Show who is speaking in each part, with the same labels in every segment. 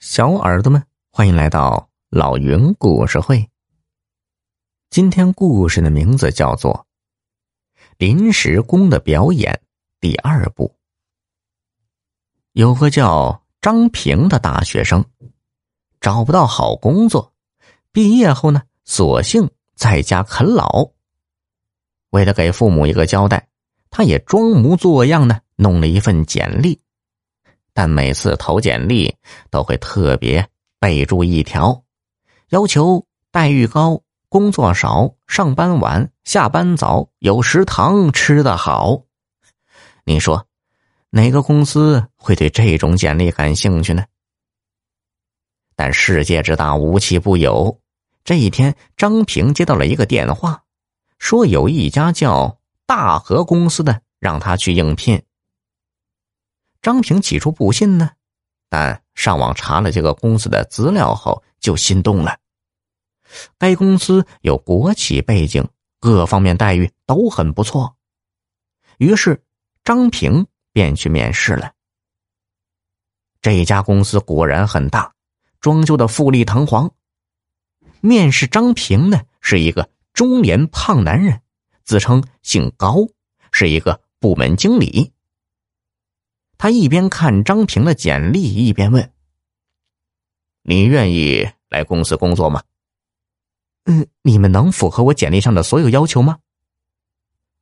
Speaker 1: 小耳朵们，欢迎来到老云故事会。今天故事的名字叫做《临时工的表演》第二部。有个叫张平的大学生，找不到好工作，毕业后呢，索性在家啃老。为了给父母一个交代，他也装模作样的弄了一份简历。但每次投简历都会特别备注一条，要求待遇高、工作少、上班晚、下班早、有食堂吃的好。你说，哪个公司会对这种简历感兴趣呢？但世界之大，无奇不有。这一天，张平接到了一个电话，说有一家叫大和公司的让他去应聘。张平起初不信呢，但上网查了这个公司的资料后，就心动了。该公司有国企背景，各方面待遇都很不错。于是张平便去面试了。这家公司果然很大，装修的富丽堂皇。面试张平呢是一个中年胖男人，自称姓高，是一个部门经理。他一边看张平的简历，一边问：“你愿意来公司工作吗？”“嗯，你们能符合我简历上的所有要求吗？”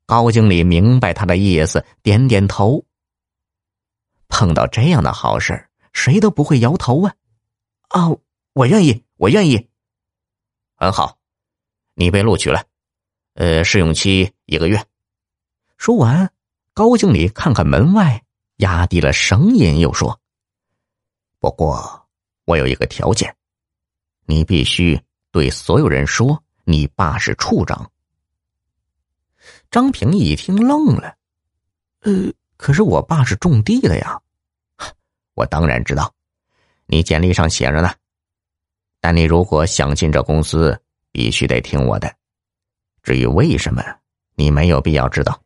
Speaker 1: 高经理明白他的意思，点点头。碰到这样的好事，谁都不会摇头啊！啊，我愿意，我愿意。很好，你被录取了。呃，试用期一个月。说完，高经理看看门外。压低了声音，又说：“不过我有一个条件，你必须对所有人说你爸是处长。”张平一听愣了：“呃，可是我爸是种地的呀。”“我当然知道，你简历上写着呢。但你如果想进这公司，必须得听我的。至于为什么，你没有必要知道。”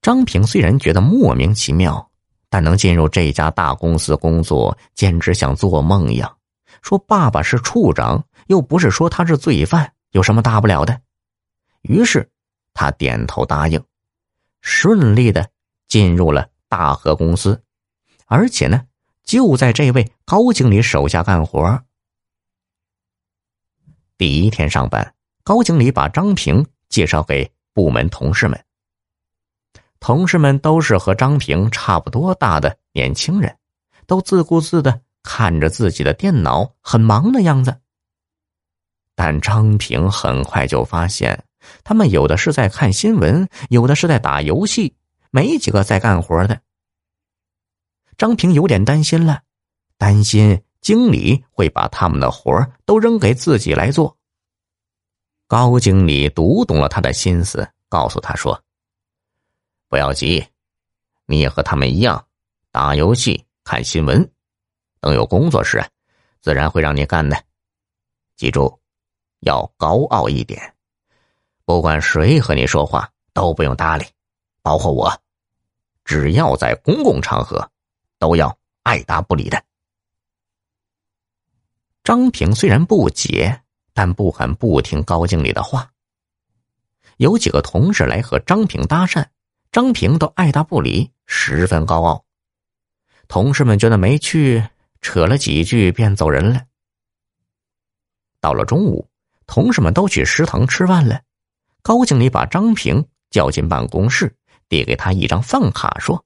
Speaker 1: 张平虽然觉得莫名其妙，但能进入这家大公司工作，简直像做梦一样。说爸爸是处长，又不是说他是罪犯，有什么大不了的？于是他点头答应，顺利的进入了大和公司，而且呢，就在这位高经理手下干活。第一天上班，高经理把张平介绍给部门同事们。同事们都是和张平差不多大的年轻人，都自顾自的看着自己的电脑，很忙的样子。但张平很快就发现，他们有的是在看新闻，有的是在打游戏，没几个在干活的。张平有点担心了，担心经理会把他们的活都扔给自己来做。高经理读懂了他的心思，告诉他说。不要急，你也和他们一样，打游戏、看新闻。等有工作时，自然会让你干的。记住，要高傲一点，不管谁和你说话都不用搭理，包括我。只要在公共场合，都要爱答不理的。张平虽然不解，但不敢不听高经理的话。有几个同事来和张平搭讪。张平都爱答不理，十分高傲。同事们觉得没趣，扯了几句便走人了。到了中午，同事们都去食堂吃饭了。高经理把张平叫进办公室，递给他一张饭卡，说：“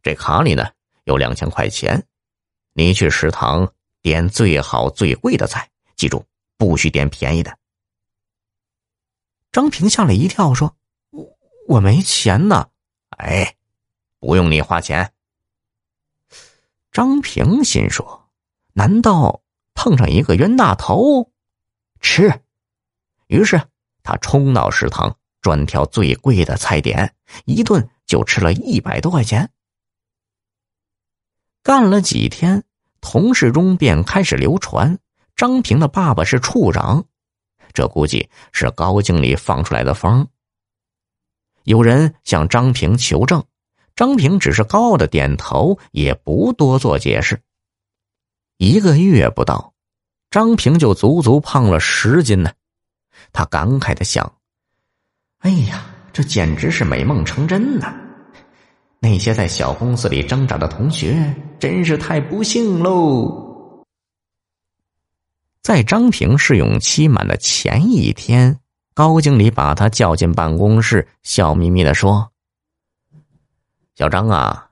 Speaker 1: 这卡里呢有两千块钱，你去食堂点最好最贵的菜，记住不许点便宜的。”张平吓了一跳，说。我没钱呢，哎，不用你花钱。张平心说：“难道碰上一个冤大头？”吃。于是他冲到食堂，专挑最贵的菜点，一顿就吃了一百多块钱。干了几天，同事中便开始流传张平的爸爸是处长，这估计是高经理放出来的风。有人向张平求证，张平只是高傲的点头，也不多做解释。一个月不到，张平就足足胖了十斤呢。他感慨的想：“哎呀，这简直是美梦成真呐！那些在小公司里挣扎的同学，真是太不幸喽。”在张平试用期满的前一天，高经理把他叫进办公室，笑眯眯的说：“小张啊，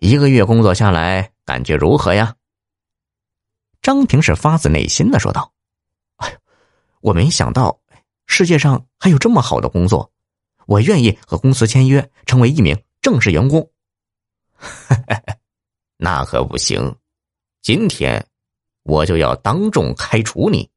Speaker 1: 一个月工作下来，感觉如何呀？”张平是发自内心的说道：“哎呦，我没想到世界上还有这么好的工作，我愿意和公司签约，成为一名正式员工。”那可不行，今天我就要当众开除你。